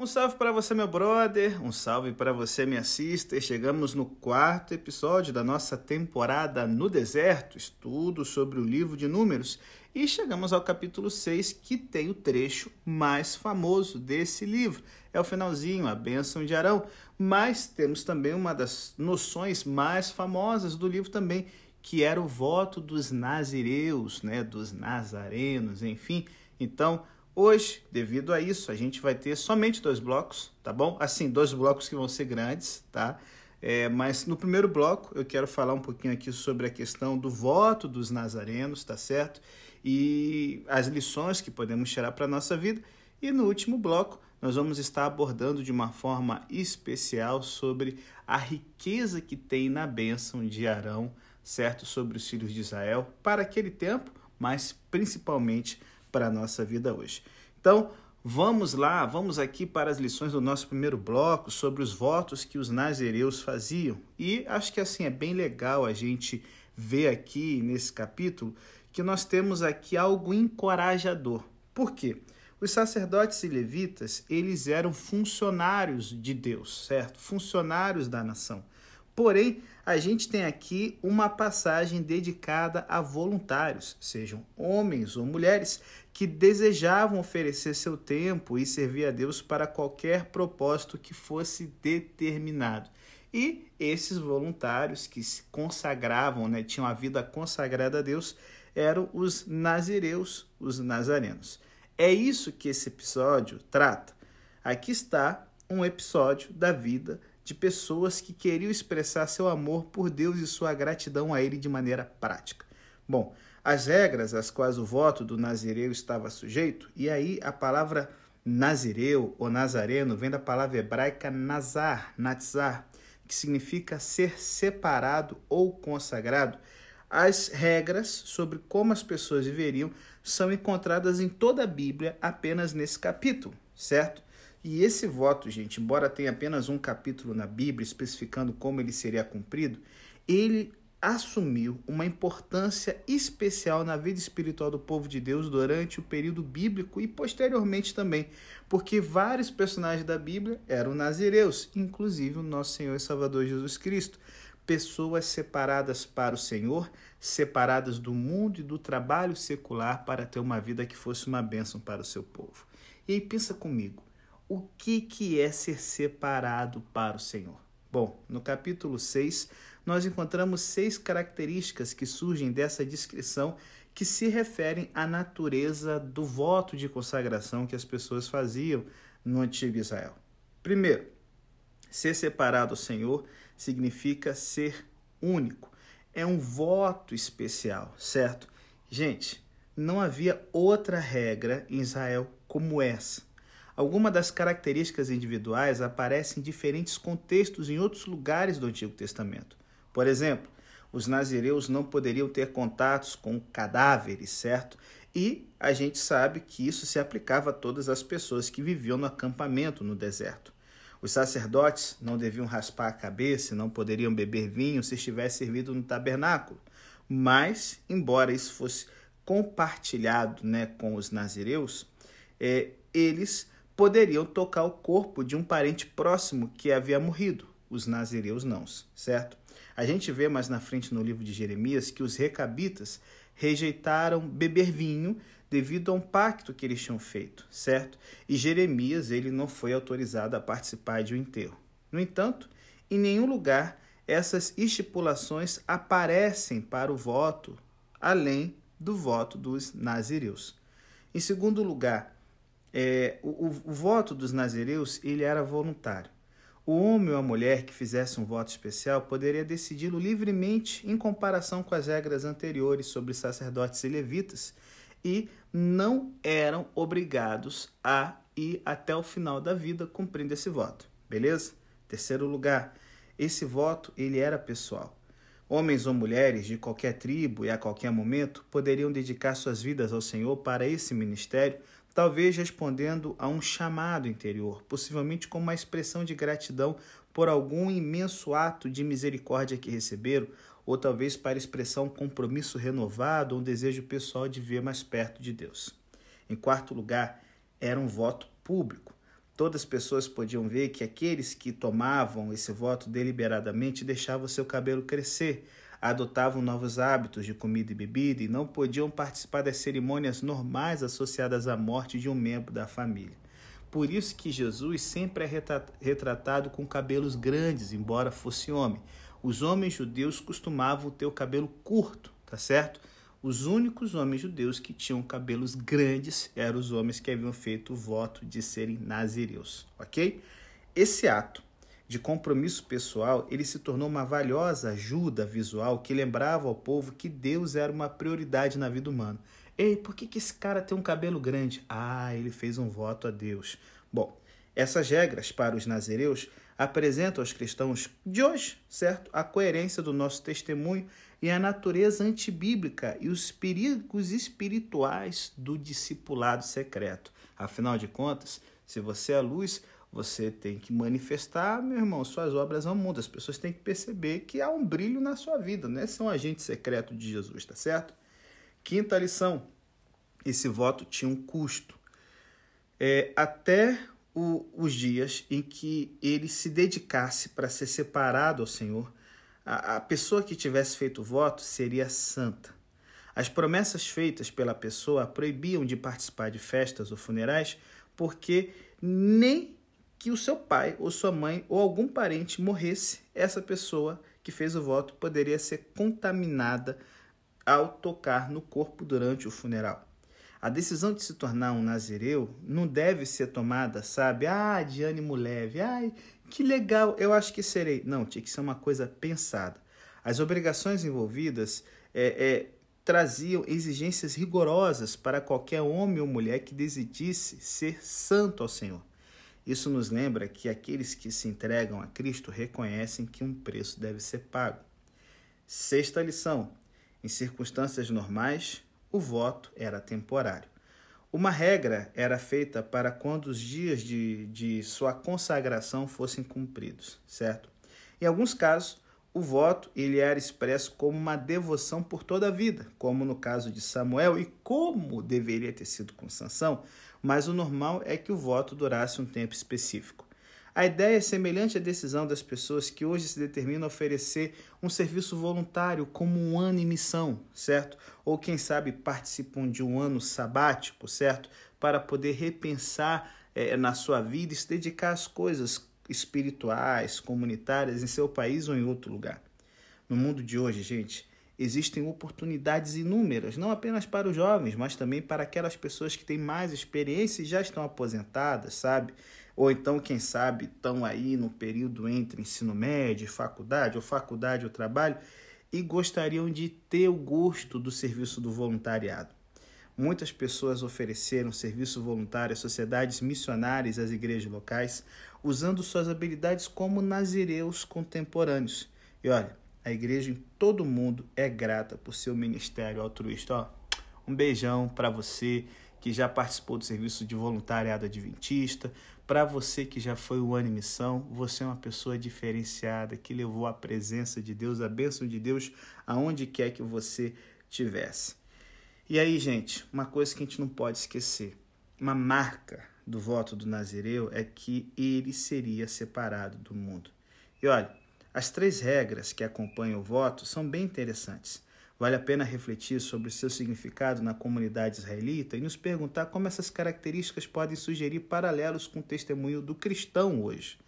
Um salve para você, meu brother. Um salve para você, minha sister. Chegamos no quarto episódio da nossa temporada no deserto, estudo sobre o livro de Números. E chegamos ao capítulo 6, que tem o trecho mais famoso desse livro. É o finalzinho, a bênção de Arão. Mas temos também uma das noções mais famosas do livro também, que era o voto dos nazireus, né, dos nazarenos, enfim. Então, Hoje, devido a isso, a gente vai ter somente dois blocos, tá bom? Assim, dois blocos que vão ser grandes, tá? É, mas no primeiro bloco eu quero falar um pouquinho aqui sobre a questão do voto dos nazarenos, tá certo? E as lições que podemos tirar para a nossa vida. E no último bloco nós vamos estar abordando de uma forma especial sobre a riqueza que tem na bênção de Arão, certo? Sobre os filhos de Israel para aquele tempo, mas principalmente para a nossa vida hoje. Então, vamos lá, vamos aqui para as lições do nosso primeiro bloco sobre os votos que os nazireus faziam. E acho que assim é bem legal a gente ver aqui nesse capítulo que nós temos aqui algo encorajador. Por quê? Os sacerdotes e levitas, eles eram funcionários de Deus, certo? Funcionários da nação. Porém, a gente tem aqui uma passagem dedicada a voluntários, sejam homens ou mulheres, que desejavam oferecer seu tempo e servir a Deus para qualquer propósito que fosse determinado. E esses voluntários que se consagravam, né, tinham a vida consagrada a Deus, eram os nazireus, os nazarenos. É isso que esse episódio trata. Aqui está um episódio da vida de pessoas que queriam expressar seu amor por Deus e sua gratidão a Ele de maneira prática. Bom, as regras às quais o voto do nazireu estava sujeito, e aí a palavra nazireu ou nazareno vem da palavra hebraica nazar, natzar, que significa ser separado ou consagrado. As regras sobre como as pessoas viveriam são encontradas em toda a Bíblia apenas nesse capítulo, certo? E esse voto, gente, embora tenha apenas um capítulo na Bíblia especificando como ele seria cumprido, ele assumiu uma importância especial na vida espiritual do povo de Deus durante o período bíblico e posteriormente também, porque vários personagens da Bíblia eram nazireus, inclusive o nosso Senhor e Salvador Jesus Cristo, pessoas separadas para o Senhor, separadas do mundo e do trabalho secular para ter uma vida que fosse uma bênção para o seu povo. E aí pensa comigo, o que, que é ser separado para o Senhor? Bom, no capítulo 6, nós encontramos seis características que surgem dessa descrição que se referem à natureza do voto de consagração que as pessoas faziam no antigo Israel. Primeiro, ser separado ao Senhor significa ser único. É um voto especial, certo? Gente, não havia outra regra em Israel como essa. Algumas das características individuais aparecem em diferentes contextos em outros lugares do Antigo Testamento. Por exemplo, os nazireus não poderiam ter contatos com cadáveres, certo? E a gente sabe que isso se aplicava a todas as pessoas que viviam no acampamento no deserto. Os sacerdotes não deviam raspar a cabeça, não poderiam beber vinho se estivesse servido no tabernáculo. Mas, embora isso fosse compartilhado né, com os nazireus, é, eles poderiam tocar o corpo de um parente próximo que havia morrido, os nazireus não, certo? A gente vê mais na frente no livro de Jeremias que os recabitas rejeitaram beber vinho devido a um pacto que eles tinham feito, certo? E Jeremias ele não foi autorizado a participar de um enterro. No entanto, em nenhum lugar essas estipulações aparecem para o voto, além do voto dos nazireus. Em segundo lugar, é, o, o, voto dos nazireus ele era voluntário. O homem ou a mulher que fizesse um voto especial poderia decidi-lo livremente em comparação com as regras anteriores sobre sacerdotes e levitas e não eram obrigados a ir até o final da vida cumprindo esse voto. Beleza? Terceiro lugar, esse voto ele era pessoal. Homens ou mulheres de qualquer tribo e a qualquer momento poderiam dedicar suas vidas ao Senhor para esse ministério talvez respondendo a um chamado interior, possivelmente como uma expressão de gratidão por algum imenso ato de misericórdia que receberam, ou talvez para expressar um compromisso renovado ou um desejo pessoal de ver mais perto de Deus. Em quarto lugar, era um voto público. Todas as pessoas podiam ver que aqueles que tomavam esse voto deliberadamente deixavam seu cabelo crescer, adotavam novos hábitos de comida e bebida e não podiam participar das cerimônias normais associadas à morte de um membro da família. Por isso que Jesus sempre é retratado com cabelos grandes, embora fosse homem. Os homens judeus costumavam ter o cabelo curto, tá certo? Os únicos homens judeus que tinham cabelos grandes eram os homens que haviam feito o voto de serem nazireus, ok? Esse ato de compromisso pessoal, ele se tornou uma valiosa ajuda visual que lembrava ao povo que Deus era uma prioridade na vida humana. Ei, por que, que esse cara tem um cabelo grande? Ah, ele fez um voto a Deus. Bom, essas regras para os nazireus apresentam aos cristãos de hoje, certo? A coerência do nosso testemunho e a natureza antibíblica e os perigos espirituais do discipulado secreto. Afinal de contas, se você é luz, você tem que manifestar, meu irmão, suas obras ao mundo. As pessoas têm que perceber que há um brilho na sua vida, é ser um agente secreto de Jesus, tá certo? Quinta lição: esse voto tinha um custo. É, até o, os dias em que ele se dedicasse para ser separado ao Senhor, a, a pessoa que tivesse feito o voto seria santa. As promessas feitas pela pessoa proibiam de participar de festas ou funerais, porque nem que o seu pai ou sua mãe ou algum parente morresse, essa pessoa que fez o voto poderia ser contaminada ao tocar no corpo durante o funeral. A decisão de se tornar um nazireu não deve ser tomada, sabe? Ah, de ânimo leve. Ai, que legal, eu acho que serei. Não, tinha que ser uma coisa pensada. As obrigações envolvidas é, é, traziam exigências rigorosas para qualquer homem ou mulher que decidisse ser santo ao Senhor. Isso nos lembra que aqueles que se entregam a Cristo reconhecem que um preço deve ser pago. Sexta lição: em circunstâncias normais, o voto era temporário. Uma regra era feita para quando os dias de, de sua consagração fossem cumpridos, certo? Em alguns casos, o voto ele era expresso como uma devoção por toda a vida, como no caso de Samuel e como deveria ter sido com Sansão, mas o normal é que o voto durasse um tempo específico. A ideia é semelhante à decisão das pessoas que hoje se determinam a oferecer um serviço voluntário como um ano em missão, certo? Ou quem sabe participam de um ano sabático, certo? Para poder repensar é, na sua vida e se dedicar às coisas espirituais, comunitárias em seu país ou em outro lugar. No mundo de hoje, gente, existem oportunidades inúmeras, não apenas para os jovens, mas também para aquelas pessoas que têm mais experiência e já estão aposentadas, sabe? ou então, quem sabe, estão aí no período entre ensino médio faculdade, ou faculdade ou trabalho, e gostariam de ter o gosto do serviço do voluntariado. Muitas pessoas ofereceram serviço voluntário às sociedades missionárias às igrejas locais, usando suas habilidades como nazireus contemporâneos. E olha, a igreja em todo o mundo é grata por seu ministério altruísta. Ó, um beijão para você que já participou do serviço de voluntariado adventista, para você que já foi o ano missão, você é uma pessoa diferenciada que levou a presença de Deus, a bênção de Deus aonde quer que você tivesse. E aí, gente, uma coisa que a gente não pode esquecer: uma marca do voto do Nazireu é que ele seria separado do mundo. E olha, as três regras que acompanham o voto são bem interessantes. Vale a pena refletir sobre o seu significado na comunidade israelita e nos perguntar como essas características podem sugerir paralelos com o testemunho do cristão hoje.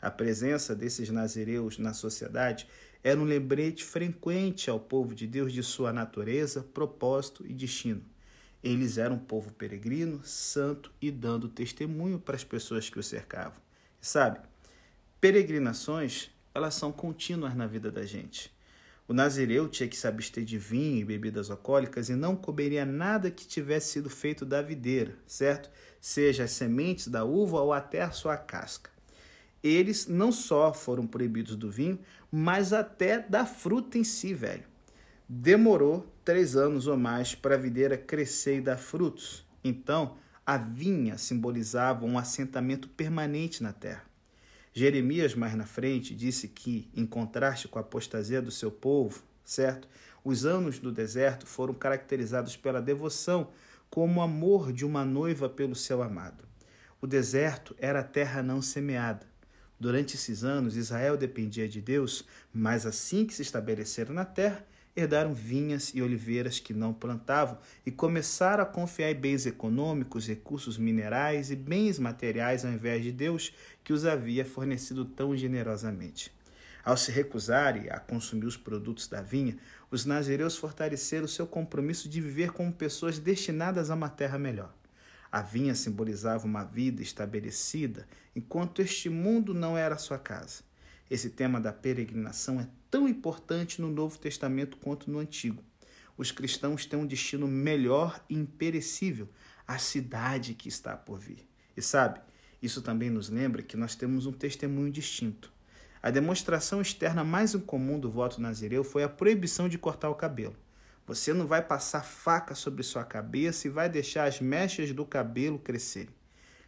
A presença desses nazireus na sociedade era um lembrete frequente ao povo de Deus de sua natureza, propósito e destino. Eles eram um povo peregrino, santo e dando testemunho para as pessoas que o cercavam. Sabe, peregrinações, elas são contínuas na vida da gente. O nazireu tinha que se abster de vinho e bebidas alcoólicas e não comeria nada que tivesse sido feito da videira, certo? Seja as sementes da uva ou até a sua casca. Eles não só foram proibidos do vinho, mas até da fruta em si, velho. Demorou três anos ou mais para a videira crescer e dar frutos. Então, a vinha simbolizava um assentamento permanente na terra. Jeremias, mais na frente, disse que, em contraste com a apostasia do seu povo, certo? Os anos do deserto foram caracterizados pela devoção como o amor de uma noiva pelo seu amado. O deserto era a terra não semeada. Durante esses anos, Israel dependia de Deus, mas assim que se estabeleceram na terra, herdaram vinhas e oliveiras que não plantavam e começaram a confiar em bens econômicos, recursos minerais e bens materiais ao invés de Deus que os havia fornecido tão generosamente. Ao se recusarem a consumir os produtos da vinha, os nazireus fortaleceram seu compromisso de viver como pessoas destinadas a uma terra melhor. A vinha simbolizava uma vida estabelecida, enquanto este mundo não era sua casa. Esse tema da peregrinação é tão importante no Novo Testamento quanto no Antigo. Os cristãos têm um destino melhor e imperecível, a cidade que está por vir. E sabe, isso também nos lembra que nós temos um testemunho distinto. A demonstração externa mais incomum do voto nazireu foi a proibição de cortar o cabelo. Você não vai passar faca sobre sua cabeça e vai deixar as mechas do cabelo crescerem.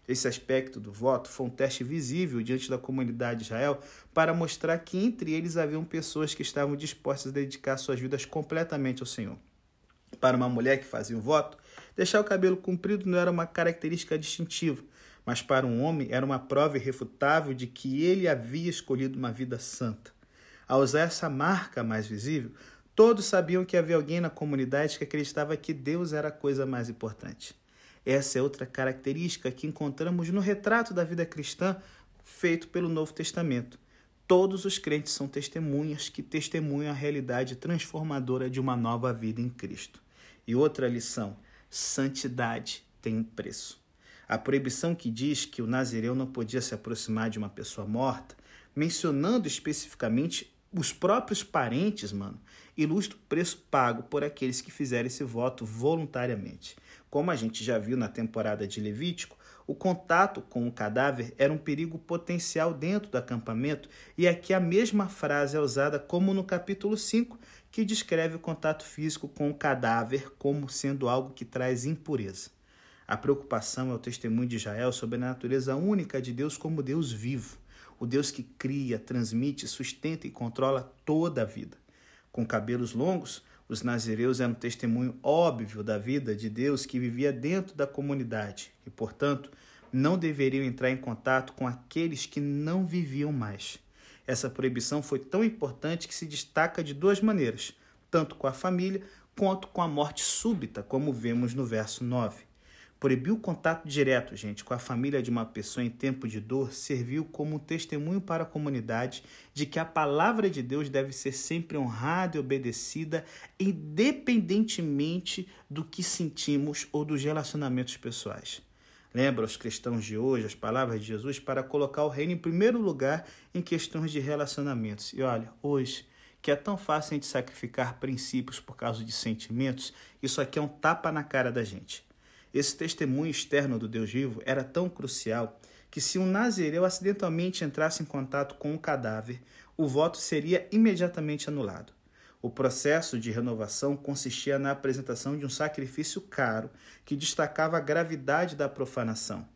Esse aspecto do voto foi um teste visível diante da comunidade de Israel para mostrar que entre eles haviam pessoas que estavam dispostas a dedicar suas vidas completamente ao Senhor. Para uma mulher que fazia um voto, deixar o cabelo comprido não era uma característica distintiva, mas para um homem era uma prova irrefutável de que ele havia escolhido uma vida santa. Ao usar essa marca mais visível, Todos sabiam que havia alguém na comunidade que acreditava que Deus era a coisa mais importante. Essa é outra característica que encontramos no retrato da vida cristã feito pelo Novo Testamento. Todos os crentes são testemunhas que testemunham a realidade transformadora de uma nova vida em Cristo. E outra lição: santidade tem um preço. A proibição que diz que o nazireu não podia se aproximar de uma pessoa morta, mencionando especificamente os próprios parentes, mano, ilustra o preço pago por aqueles que fizeram esse voto voluntariamente. Como a gente já viu na temporada de Levítico, o contato com o cadáver era um perigo potencial dentro do acampamento, e aqui a mesma frase é usada como no capítulo 5, que descreve o contato físico com o cadáver como sendo algo que traz impureza. A preocupação é o testemunho de Israel sobre a natureza única de Deus como Deus vivo, o Deus que cria, transmite, sustenta e controla toda a vida. Com cabelos longos, os nazireus eram testemunho óbvio da vida de Deus que vivia dentro da comunidade e, portanto, não deveriam entrar em contato com aqueles que não viviam mais. Essa proibição foi tão importante que se destaca de duas maneiras, tanto com a família quanto com a morte súbita, como vemos no verso 9. Proibir o contato direto, gente, com a família de uma pessoa em tempo de dor serviu como um testemunho para a comunidade de que a palavra de Deus deve ser sempre honrada e obedecida, independentemente do que sentimos ou dos relacionamentos pessoais. Lembra os cristãos de hoje as palavras de Jesus para colocar o reino em primeiro lugar em questões de relacionamentos. E olha, hoje, que é tão fácil a gente sacrificar princípios por causa de sentimentos, isso aqui é um tapa na cara da gente. Esse testemunho externo do Deus vivo era tão crucial que, se um nazireu acidentalmente entrasse em contato com um cadáver, o voto seria imediatamente anulado. O processo de renovação consistia na apresentação de um sacrifício caro que destacava a gravidade da profanação.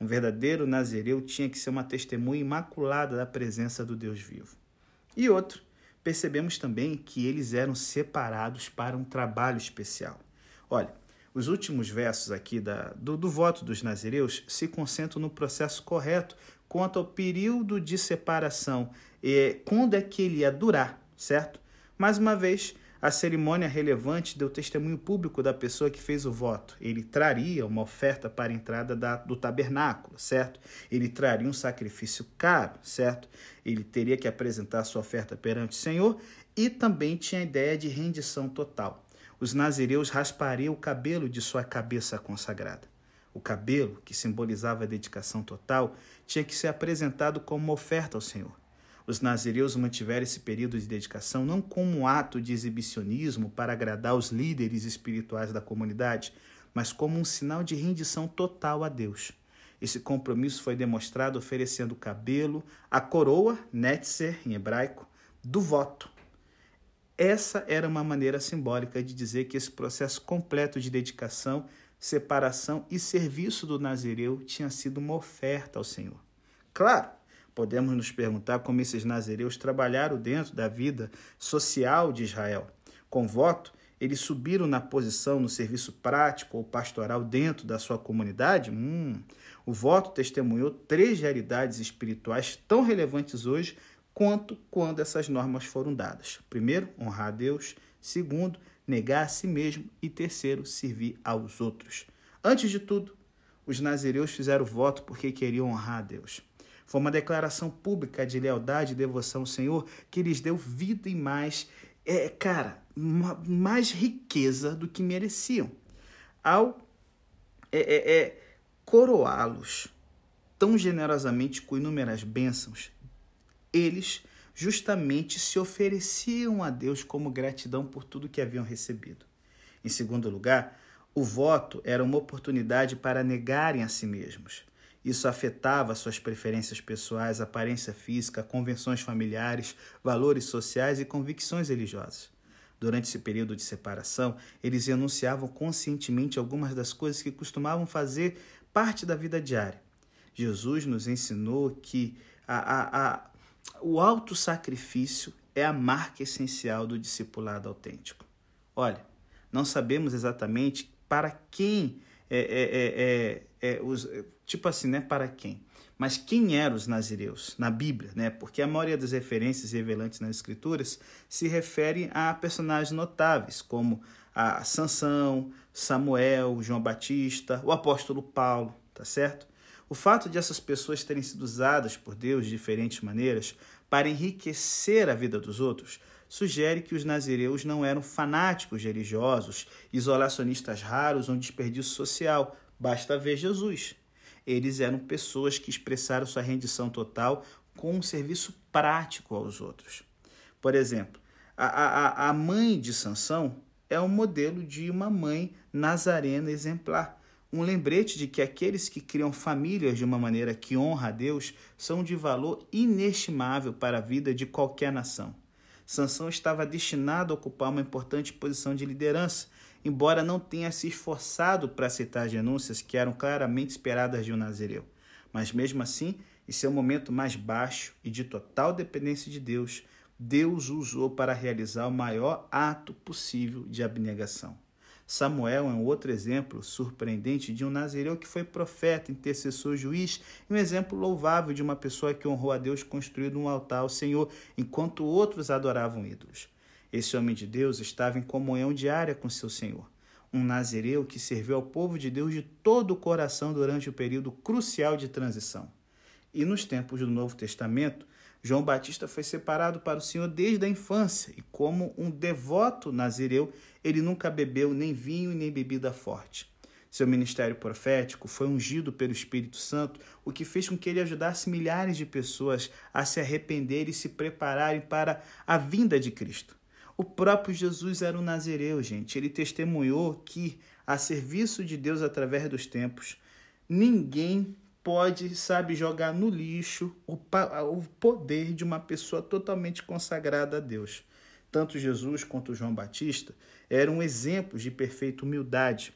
Um verdadeiro nazireu tinha que ser uma testemunha imaculada da presença do Deus vivo. E outro, percebemos também que eles eram separados para um trabalho especial. Olha, os últimos versos aqui da, do, do voto dos nazireus se concentram no processo correto quanto ao período de separação e quando é que ele ia durar, certo? Mais uma vez, a cerimônia relevante deu testemunho público da pessoa que fez o voto. Ele traria uma oferta para a entrada da, do tabernáculo, certo? Ele traria um sacrifício caro, certo? Ele teria que apresentar sua oferta perante o Senhor e também tinha a ideia de rendição total os nazireus raspariam o cabelo de sua cabeça consagrada. O cabelo, que simbolizava a dedicação total, tinha que ser apresentado como uma oferta ao Senhor. Os nazireus mantiveram esse período de dedicação não como um ato de exibicionismo para agradar os líderes espirituais da comunidade, mas como um sinal de rendição total a Deus. Esse compromisso foi demonstrado oferecendo o cabelo, a coroa, netzer em hebraico, do voto, essa era uma maneira simbólica de dizer que esse processo completo de dedicação, separação e serviço do Nazireu tinha sido uma oferta ao Senhor. Claro, podemos nos perguntar como esses nazireus trabalharam dentro da vida social de Israel. Com voto, eles subiram na posição no serviço prático ou pastoral dentro da sua comunidade? Hum, o voto testemunhou três realidades espirituais tão relevantes hoje quanto quando essas normas foram dadas. Primeiro, honrar a Deus. Segundo, negar a si mesmo. E terceiro, servir aos outros. Antes de tudo, os nazireus fizeram voto porque queriam honrar a Deus. Foi uma declaração pública de lealdade e devoção ao Senhor que lhes deu vida e mais, é, cara, mais riqueza do que mereciam. Ao é, é, é, coroá-los tão generosamente com inúmeras bênçãos, eles justamente se ofereciam a Deus como gratidão por tudo que haviam recebido. Em segundo lugar, o voto era uma oportunidade para negarem a si mesmos. Isso afetava suas preferências pessoais, aparência física, convenções familiares, valores sociais e convicções religiosas. Durante esse período de separação, eles enunciavam conscientemente algumas das coisas que costumavam fazer parte da vida diária. Jesus nos ensinou que a, a, a, o auto-sacrifício é a marca essencial do discipulado autêntico. Olha, não sabemos exatamente para quem é, é, é, é, os, tipo assim, né? Para quem? Mas quem eram os nazireus na Bíblia, né? Porque a maioria das referências revelantes nas Escrituras se referem a personagens notáveis, como a Sansão, Samuel, João Batista, o apóstolo Paulo, tá certo? O fato de essas pessoas terem sido usadas por Deus de diferentes maneiras para enriquecer a vida dos outros sugere que os nazireus não eram fanáticos religiosos, isolacionistas raros ou um desperdício social. Basta ver Jesus. Eles eram pessoas que expressaram sua rendição total com um serviço prático aos outros. Por exemplo, a, a, a mãe de Sansão é um modelo de uma mãe nazarena exemplar. Um lembrete de que aqueles que criam famílias de uma maneira que honra a Deus são de valor inestimável para a vida de qualquer nação. Sansão estava destinado a ocupar uma importante posição de liderança, embora não tenha se esforçado para aceitar as denúncias que eram claramente esperadas de um nazireu. Mas mesmo assim, em seu momento mais baixo e de total dependência de Deus, Deus o usou para realizar o maior ato possível de abnegação. Samuel é um outro exemplo surpreendente de um nazireu que foi profeta, intercessor, juiz, e um exemplo louvável de uma pessoa que honrou a Deus construindo um altar ao Senhor, enquanto outros adoravam ídolos. Esse homem de Deus estava em comunhão diária com seu Senhor. Um nazireu que serviu ao povo de Deus de todo o coração durante o período crucial de transição. E nos tempos do Novo Testamento, João Batista foi separado para o Senhor desde a infância e, como um devoto nazireu, ele nunca bebeu nem vinho nem bebida forte. Seu ministério profético foi ungido pelo Espírito Santo, o que fez com que ele ajudasse milhares de pessoas a se arrepender e se prepararem para a vinda de Cristo. O próprio Jesus era um nazireu, gente. Ele testemunhou que, a serviço de Deus através dos tempos, ninguém pode, sabe, jogar no lixo o, o poder de uma pessoa totalmente consagrada a Deus. Tanto Jesus quanto João Batista eram exemplos de perfeita humildade,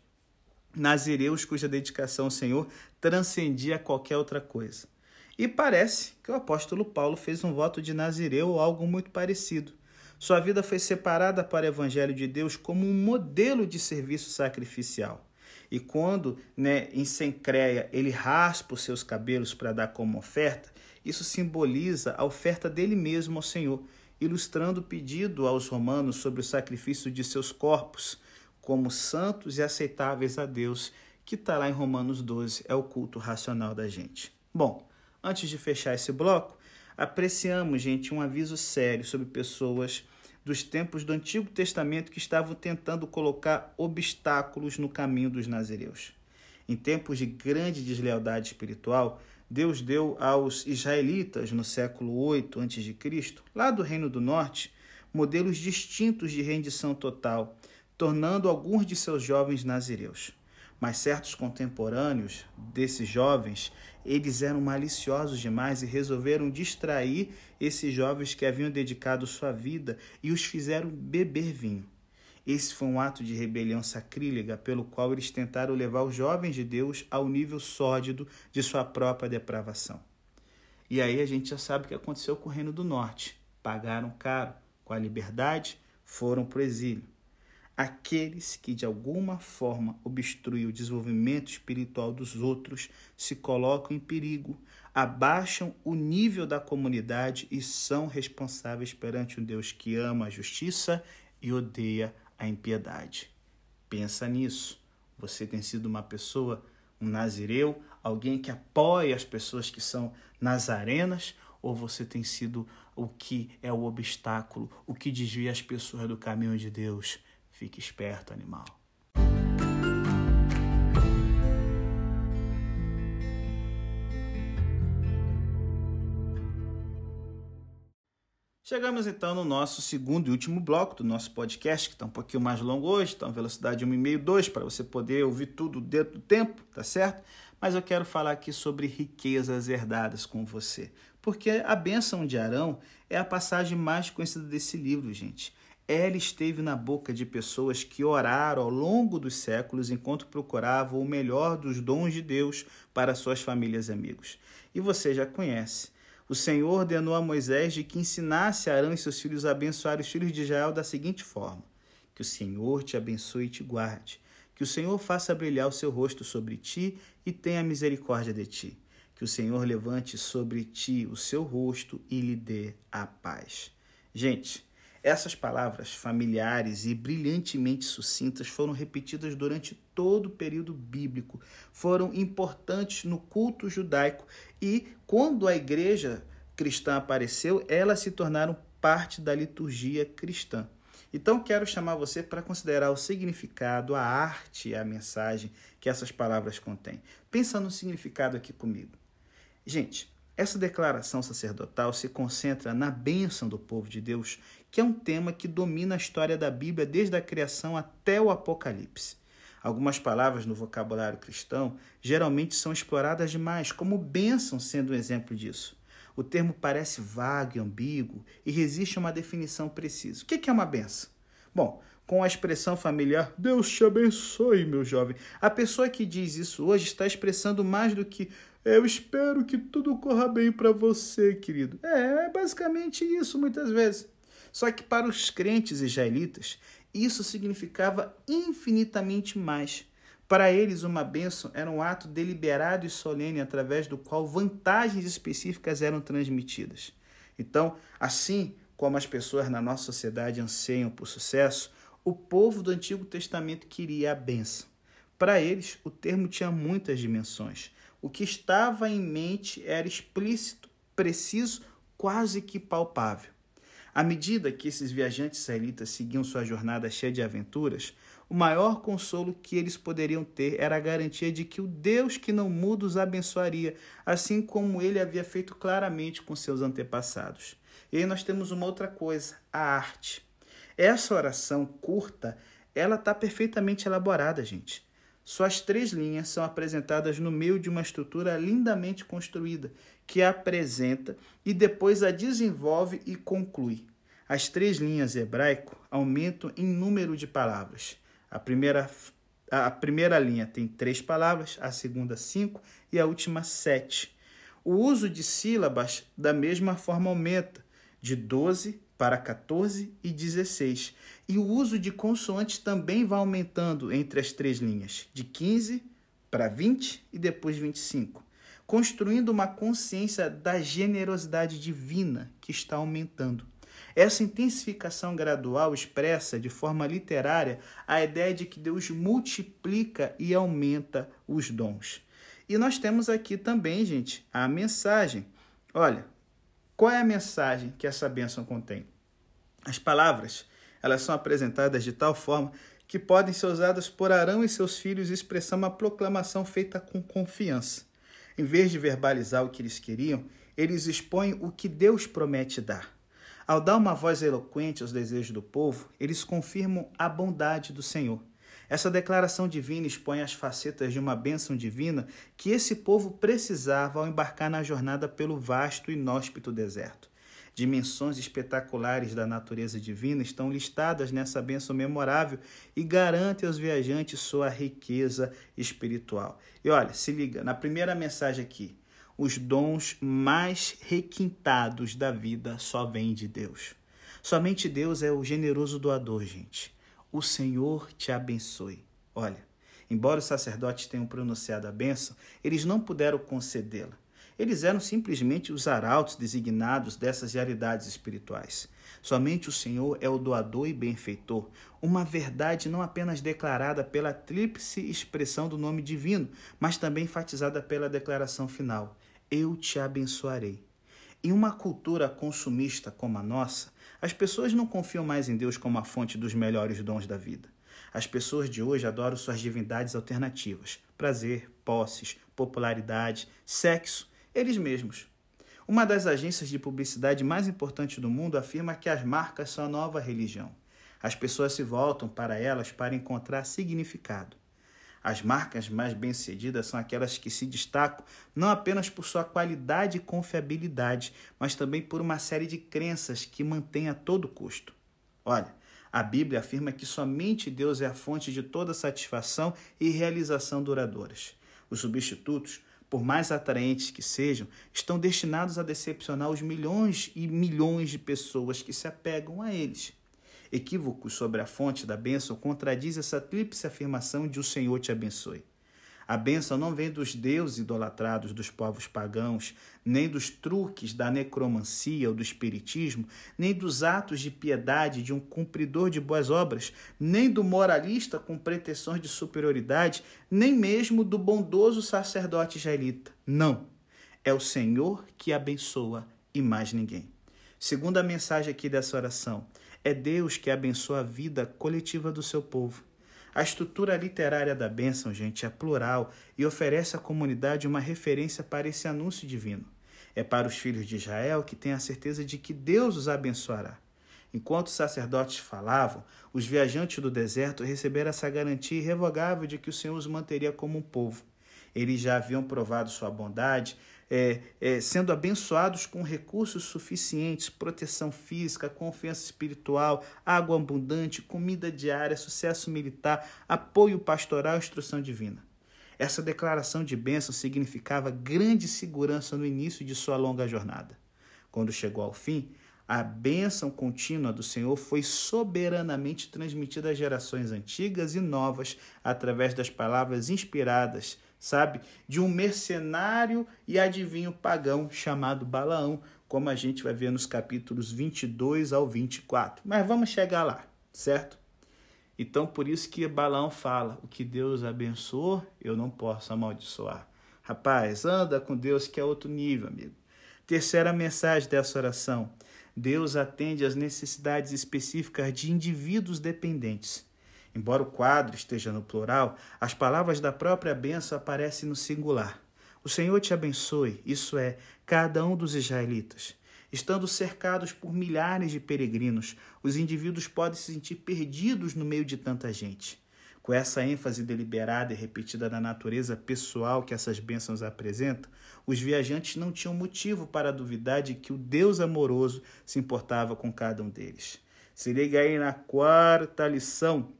nazireus cuja dedicação ao Senhor transcendia qualquer outra coisa. E parece que o apóstolo Paulo fez um voto de nazireu ou algo muito parecido. Sua vida foi separada para o evangelho de Deus como um modelo de serviço sacrificial. E quando, né, em Sencreia, ele raspa os seus cabelos para dar como oferta, isso simboliza a oferta dele mesmo ao Senhor, ilustrando o pedido aos romanos sobre o sacrifício de seus corpos como santos e aceitáveis a Deus, que está lá em Romanos 12, é o culto racional da gente. Bom, antes de fechar esse bloco, apreciamos, gente, um aviso sério sobre pessoas dos tempos do Antigo Testamento que estavam tentando colocar obstáculos no caminho dos nazireus. Em tempos de grande deslealdade espiritual, Deus deu aos israelitas no século 8 a.C., lá do Reino do Norte, modelos distintos de rendição total, tornando alguns de seus jovens nazireus. Mas certos contemporâneos desses jovens, eles eram maliciosos demais e resolveram distrair esses jovens que haviam dedicado sua vida e os fizeram beber vinho. Esse foi um ato de rebelião sacrílega pelo qual eles tentaram levar os jovens de Deus ao nível sórdido de sua própria depravação. E aí a gente já sabe o que aconteceu com o Reino do Norte. Pagaram caro, com a liberdade, foram para o exílio. Aqueles que de alguma forma obstruem o desenvolvimento espiritual dos outros se colocam em perigo, abaixam o nível da comunidade e são responsáveis perante um Deus que ama a justiça e odeia a impiedade. Pensa nisso. Você tem sido uma pessoa, um nazireu, alguém que apoia as pessoas que são nazarenas, ou você tem sido o que é o obstáculo, o que desvia as pessoas do caminho de Deus? Fique esperto, animal. Chegamos então no nosso segundo e último bloco do nosso podcast, que está um pouquinho mais longo hoje, está uma velocidade 1,5, 2, para você poder ouvir tudo dentro do tempo, tá certo? Mas eu quero falar aqui sobre riquezas herdadas com você, porque a bênção de Arão é a passagem mais conhecida desse livro, gente ela esteve na boca de pessoas que oraram ao longo dos séculos enquanto procuravam o melhor dos dons de Deus para suas famílias e amigos. E você já conhece. O Senhor ordenou a Moisés de que ensinasse Arão e seus filhos a abençoar os filhos de Israel da seguinte forma: Que o Senhor te abençoe e te guarde. Que o Senhor faça brilhar o seu rosto sobre ti e tenha misericórdia de ti. Que o Senhor levante sobre ti o seu rosto e lhe dê a paz. Gente, essas palavras familiares e brilhantemente sucintas foram repetidas durante todo o período bíblico, foram importantes no culto judaico e, quando a igreja cristã apareceu, elas se tornaram parte da liturgia cristã. Então, quero chamar você para considerar o significado, a arte a mensagem que essas palavras contêm. Pensa no significado aqui comigo. Gente, essa declaração sacerdotal se concentra na bênção do povo de Deus, que é um tema que domina a história da Bíblia desde a criação até o Apocalipse. Algumas palavras no vocabulário cristão geralmente são exploradas demais, como bênção sendo um exemplo disso. O termo parece vago e ambíguo e resiste a uma definição precisa. O que é uma benção? Bom, com a expressão familiar Deus te abençoe, meu jovem, a pessoa que diz isso hoje está expressando mais do que eu espero que tudo corra bem para você, querido. É, é basicamente isso muitas vezes. Só que para os crentes israelitas, isso significava infinitamente mais. Para eles, uma bênção era um ato deliberado e solene através do qual vantagens específicas eram transmitidas. Então, assim como as pessoas na nossa sociedade anseiam por sucesso, o povo do Antigo Testamento queria a bênção. Para eles, o termo tinha muitas dimensões. O que estava em mente era explícito, preciso, quase que palpável. À medida que esses viajantes israelitas seguiam sua jornada cheia de aventuras, o maior consolo que eles poderiam ter era a garantia de que o Deus que não muda os abençoaria, assim como ele havia feito claramente com seus antepassados. E aí nós temos uma outra coisa, a arte. Essa oração curta, ela está perfeitamente elaborada, gente. Suas três linhas são apresentadas no meio de uma estrutura lindamente construída, que a apresenta e depois a desenvolve e conclui. As três linhas hebraico aumentam em número de palavras. A primeira, a primeira linha tem três palavras, a segunda, cinco e a última, sete. O uso de sílabas da mesma forma aumenta, de 12 para 14 e 16. E o uso de consoantes também vai aumentando entre as três linhas, de 15 para 20 e depois 25, construindo uma consciência da generosidade divina que está aumentando. Essa intensificação gradual expressa de forma literária a ideia de que Deus multiplica e aumenta os dons. E nós temos aqui também, gente, a mensagem. Olha, qual é a mensagem que essa bênção contém? As palavras, elas são apresentadas de tal forma que podem ser usadas por Arão e seus filhos e expressar uma proclamação feita com confiança. Em vez de verbalizar o que eles queriam, eles expõem o que Deus promete dar. Ao dar uma voz eloquente aos desejos do povo, eles confirmam a bondade do Senhor. Essa declaração divina expõe as facetas de uma bênção divina que esse povo precisava ao embarcar na jornada pelo vasto e inóspito deserto. Dimensões espetaculares da natureza divina estão listadas nessa bênção memorável e garante aos viajantes sua riqueza espiritual. E olha, se liga, na primeira mensagem aqui, os dons mais requintados da vida só vêm de Deus. Somente Deus é o generoso doador, gente. o Senhor te abençoe. Olha, embora os sacerdotes tenham pronunciado a bênção, eles não puderam concedê-la. Eles eram simplesmente os arautos designados dessas realidades espirituais. Somente o Senhor é o doador e benfeitor, uma verdade não apenas declarada pela tríplice expressão do nome divino, mas também enfatizada pela declaração final: Eu te abençoarei. Em uma cultura consumista como a nossa, as pessoas não confiam mais em Deus como a fonte dos melhores dons da vida. As pessoas de hoje adoram suas divindades alternativas: prazer, posses, popularidade, sexo, eles mesmos. Uma das agências de publicidade mais importantes do mundo afirma que as marcas são a nova religião. As pessoas se voltam para elas para encontrar significado. As marcas mais bem-sucedidas são aquelas que se destacam não apenas por sua qualidade e confiabilidade, mas também por uma série de crenças que mantêm a todo custo. Olha, a Bíblia afirma que somente Deus é a fonte de toda satisfação e realização duradouras. Os substitutos, por mais atraentes que sejam, estão destinados a decepcionar os milhões e milhões de pessoas que se apegam a eles equívocos sobre a fonte da bênção contradiz essa tríplice afirmação de o Senhor te abençoe. A bênção não vem dos deuses idolatrados dos povos pagãos, nem dos truques da necromancia ou do espiritismo, nem dos atos de piedade de um cumpridor de boas obras, nem do moralista com pretensões de superioridade, nem mesmo do bondoso sacerdote israelita. Não. É o Senhor que abençoa e mais ninguém. Segundo a mensagem aqui dessa oração, é Deus que abençoa a vida coletiva do seu povo. A estrutura literária da bênção, gente, é plural e oferece à comunidade uma referência para esse anúncio divino. É para os filhos de Israel que têm a certeza de que Deus os abençoará. Enquanto os sacerdotes falavam, os viajantes do deserto receberam essa garantia irrevogável de que o Senhor os manteria como um povo. Eles já haviam provado sua bondade, é, é, sendo abençoados com recursos suficientes, proteção física, confiança espiritual, água abundante, comida diária, sucesso militar, apoio pastoral e instrução divina. Essa declaração de bênção significava grande segurança no início de sua longa jornada. Quando chegou ao fim, a bênção contínua do Senhor foi soberanamente transmitida às gerações antigas e novas através das palavras inspiradas sabe? De um mercenário e adivinho pagão chamado Balaão, como a gente vai ver nos capítulos 22 ao 24. Mas vamos chegar lá, certo? Então, por isso que Balaão fala: o que Deus abençoou, eu não posso amaldiçoar. Rapaz, anda com Deus que é outro nível, amigo. Terceira mensagem dessa oração: Deus atende às necessidades específicas de indivíduos dependentes. Embora o quadro esteja no plural, as palavras da própria bênção aparecem no singular. O Senhor te abençoe, isso é, cada um dos israelitas. Estando cercados por milhares de peregrinos, os indivíduos podem se sentir perdidos no meio de tanta gente. Com essa ênfase deliberada e repetida na natureza pessoal que essas bênçãos apresentam, os viajantes não tinham motivo para duvidar de que o Deus amoroso se importava com cada um deles. Se liga aí na quarta lição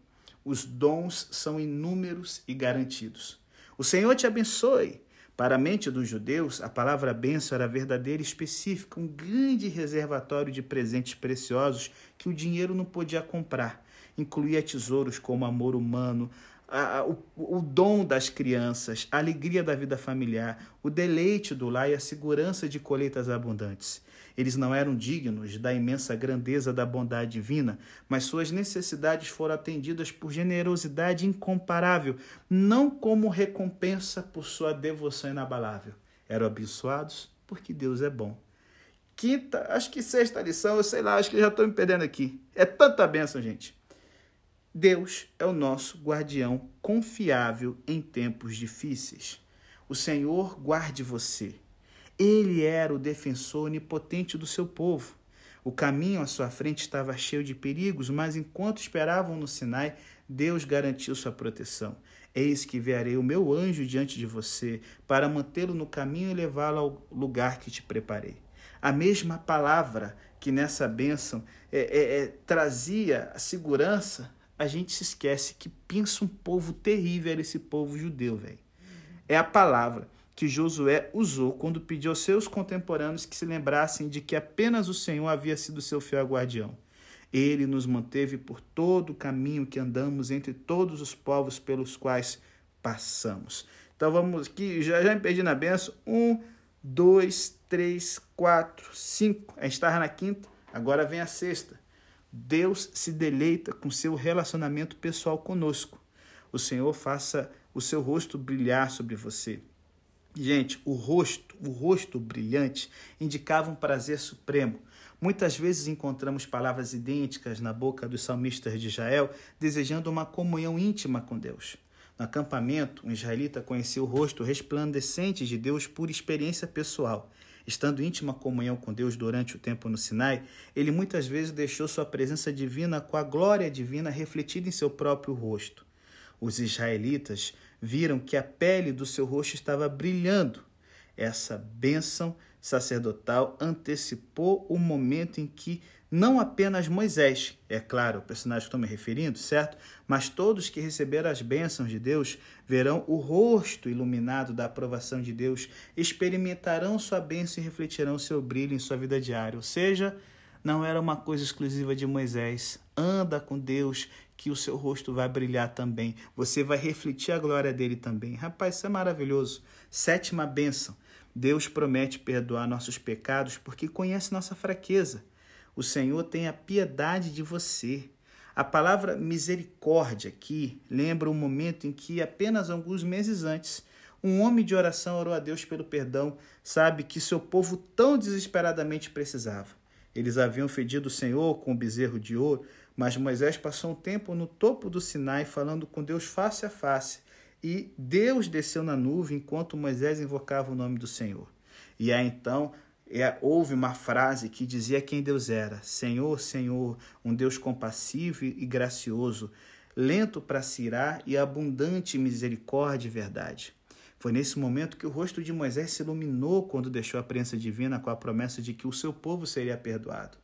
os dons são inúmeros e garantidos. O Senhor te abençoe. Para a mente dos judeus, a palavra bênção era verdadeira e específica, um grande reservatório de presentes preciosos que o dinheiro não podia comprar. Incluía tesouros como amor humano, a, o, o dom das crianças, a alegria da vida familiar, o deleite do lar e a segurança de colheitas abundantes. Eles não eram dignos da imensa grandeza da bondade divina, mas suas necessidades foram atendidas por generosidade incomparável, não como recompensa por sua devoção inabalável. Eram abençoados porque Deus é bom. Quinta, acho que sexta lição, eu sei lá, acho que já estou me perdendo aqui. É tanta bênção, gente. Deus é o nosso guardião confiável em tempos difíceis. O Senhor guarde você. Ele era o defensor onipotente do seu povo. O caminho à sua frente estava cheio de perigos, mas enquanto esperavam no Sinai, Deus garantiu sua proteção. Eis que enviarei o meu anjo diante de você, para mantê-lo no caminho e levá-lo ao lugar que te preparei. A mesma palavra que nessa bênção é, é, é, trazia a segurança, a gente se esquece que pensa um povo terrível era esse povo judeu, velho. É a palavra que Josué usou quando pediu aos seus contemporâneos que se lembrassem de que apenas o Senhor havia sido seu fiel guardião. Ele nos manteve por todo o caminho que andamos entre todos os povos pelos quais passamos. Então vamos aqui, já, já me perdi na benção. Um, dois, três, quatro, cinco. A gente estava na quinta, agora vem a sexta. Deus se deleita com seu relacionamento pessoal conosco. O Senhor faça o seu rosto brilhar sobre você. Gente, o rosto, o rosto brilhante indicava um prazer supremo. Muitas vezes encontramos palavras idênticas na boca dos salmistas de Israel, desejando uma comunhão íntima com Deus. No acampamento, um israelita conhecia o rosto resplandecente de Deus por experiência pessoal. Estando em íntima comunhão com Deus durante o tempo no Sinai, ele muitas vezes deixou sua presença divina com a glória divina refletida em seu próprio rosto. Os israelitas viram que a pele do seu rosto estava brilhando. Essa bênção sacerdotal antecipou o momento em que não apenas Moisés, é claro, o personagem que estou me referindo, certo? Mas todos que receberam as bênçãos de Deus verão o rosto iluminado da aprovação de Deus, experimentarão sua bênção e refletirão seu brilho em sua vida diária. Ou seja, não era uma coisa exclusiva de Moisés. Anda com Deus, que o seu rosto vai brilhar também. Você vai refletir a glória dele também. Rapaz, isso é maravilhoso. Sétima bênção. Deus promete perdoar nossos pecados porque conhece nossa fraqueza. O Senhor tem a piedade de você. A palavra misericórdia aqui lembra o momento em que, apenas alguns meses antes, um homem de oração orou a Deus pelo perdão, sabe que seu povo tão desesperadamente precisava. Eles haviam fedido o Senhor com o bezerro de ouro, mas Moisés passou um tempo no topo do Sinai falando com Deus face a face, e Deus desceu na nuvem enquanto Moisés invocava o nome do Senhor. E aí então é, houve uma frase que dizia quem Deus era: Senhor, Senhor, um Deus compassivo e gracioso, lento para se irar e abundante em misericórdia e verdade. Foi nesse momento que o rosto de Moisés se iluminou quando deixou a prensa divina com a promessa de que o seu povo seria perdoado.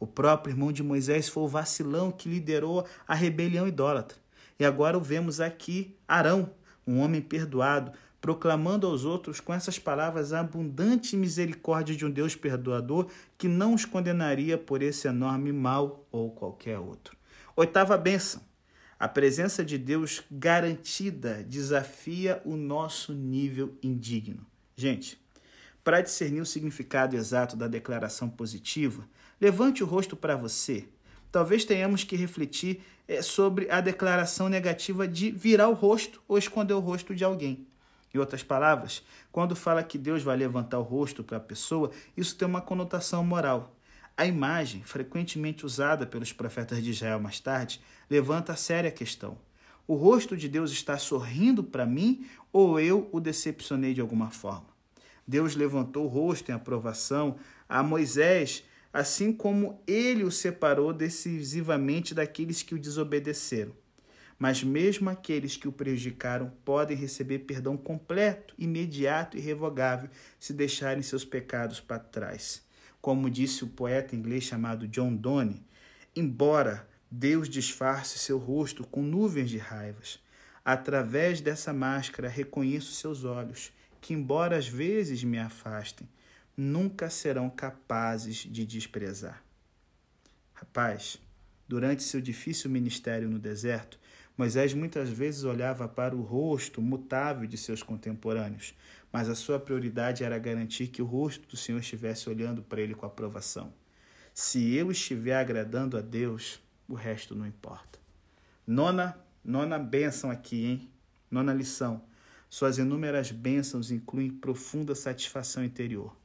O próprio irmão de Moisés foi o vacilão que liderou a rebelião idólatra. E agora o vemos aqui Arão, um homem perdoado, proclamando aos outros com essas palavras a abundante misericórdia de um Deus perdoador que não os condenaria por esse enorme mal ou qualquer outro. Oitava bênção. A presença de Deus garantida desafia o nosso nível indigno. Gente, para discernir o significado exato da declaração positiva, levante o rosto para você. Talvez tenhamos que refletir eh, sobre a declaração negativa de virar o rosto ou esconder o rosto de alguém. Em outras palavras, quando fala que Deus vai levantar o rosto para a pessoa, isso tem uma conotação moral. A imagem, frequentemente usada pelos profetas de Israel mais tarde, levanta a séria questão. O rosto de Deus está sorrindo para mim ou eu o decepcionei de alguma forma? Deus levantou o rosto em aprovação a Moisés, assim como ele o separou decisivamente daqueles que o desobedeceram mas mesmo aqueles que o prejudicaram podem receber perdão completo, imediato e revogável se deixarem seus pecados para trás. Como disse o poeta inglês chamado John Donne, embora Deus disfarce seu rosto com nuvens de raivas, através dessa máscara reconheço seus olhos, que embora às vezes me afastem, nunca serão capazes de desprezar. Rapaz, durante seu difícil ministério no deserto, Moisés muitas vezes olhava para o rosto mutável de seus contemporâneos, mas a sua prioridade era garantir que o rosto do Senhor estivesse olhando para ele com aprovação. Se eu estiver agradando a Deus, o resto não importa. Nona, nona bênção aqui, hein? Nona lição. Suas inúmeras bênçãos incluem profunda satisfação interior.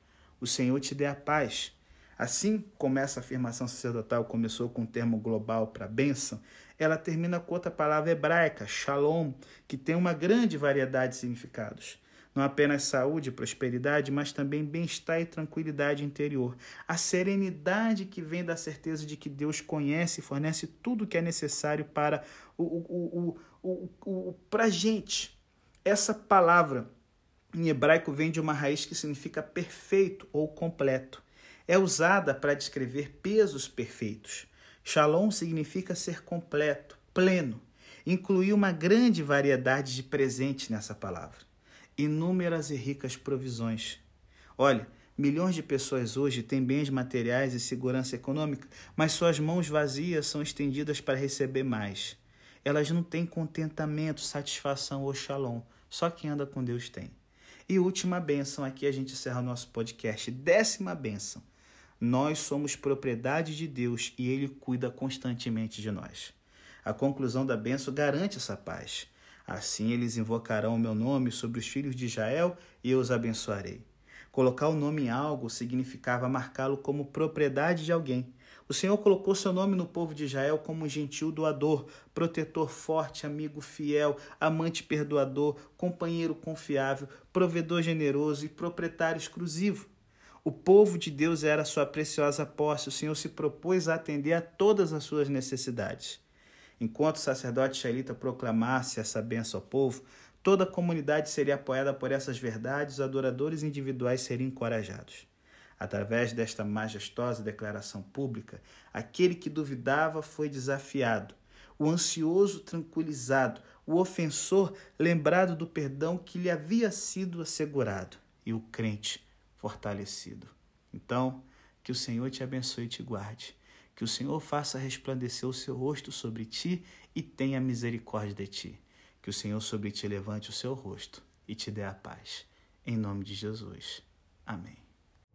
O Senhor te dê a paz. Assim como essa afirmação sacerdotal começou com o um termo global para bênção, ela termina com outra palavra hebraica, shalom, que tem uma grande variedade de significados. Não apenas saúde e prosperidade, mas também bem-estar e tranquilidade interior. A serenidade que vem da certeza de que Deus conhece e fornece tudo o que é necessário para o, o, o, o, o a gente. Essa palavra em hebraico vem de uma raiz que significa perfeito ou completo. É usada para descrever pesos perfeitos. Shalom significa ser completo, pleno. Inclui uma grande variedade de presentes nessa palavra. Inúmeras e ricas provisões. Olha, Milhões de pessoas hoje têm bens materiais e segurança econômica, mas suas mãos vazias são estendidas para receber mais. Elas não têm contentamento, satisfação ou shalom. Só quem anda com Deus tem. E última bênção, aqui a gente encerra o nosso podcast. Décima bênção. Nós somos propriedade de Deus e Ele cuida constantemente de nós. A conclusão da bênção garante essa paz. Assim eles invocarão o meu nome sobre os filhos de Israel e eu os abençoarei. Colocar o nome em algo significava marcá-lo como propriedade de alguém. O Senhor colocou seu nome no povo de Israel como um gentil doador, protetor forte, amigo fiel, amante perdoador, companheiro confiável, provedor generoso e proprietário exclusivo. O povo de Deus era sua preciosa posse, o Senhor se propôs a atender a todas as suas necessidades. Enquanto o sacerdote israelita proclamasse essa benção ao povo, Toda a comunidade seria apoiada por essas verdades, os adoradores individuais seriam encorajados. Através desta majestosa declaração pública, aquele que duvidava foi desafiado, o ansioso tranquilizado, o ofensor lembrado do perdão que lhe havia sido assegurado e o crente fortalecido. Então, que o Senhor te abençoe e te guarde. Que o Senhor faça resplandecer o seu rosto sobre ti e tenha misericórdia de ti. Que o Senhor sobre ti levante o seu rosto e te dê a paz. Em nome de Jesus. Amém.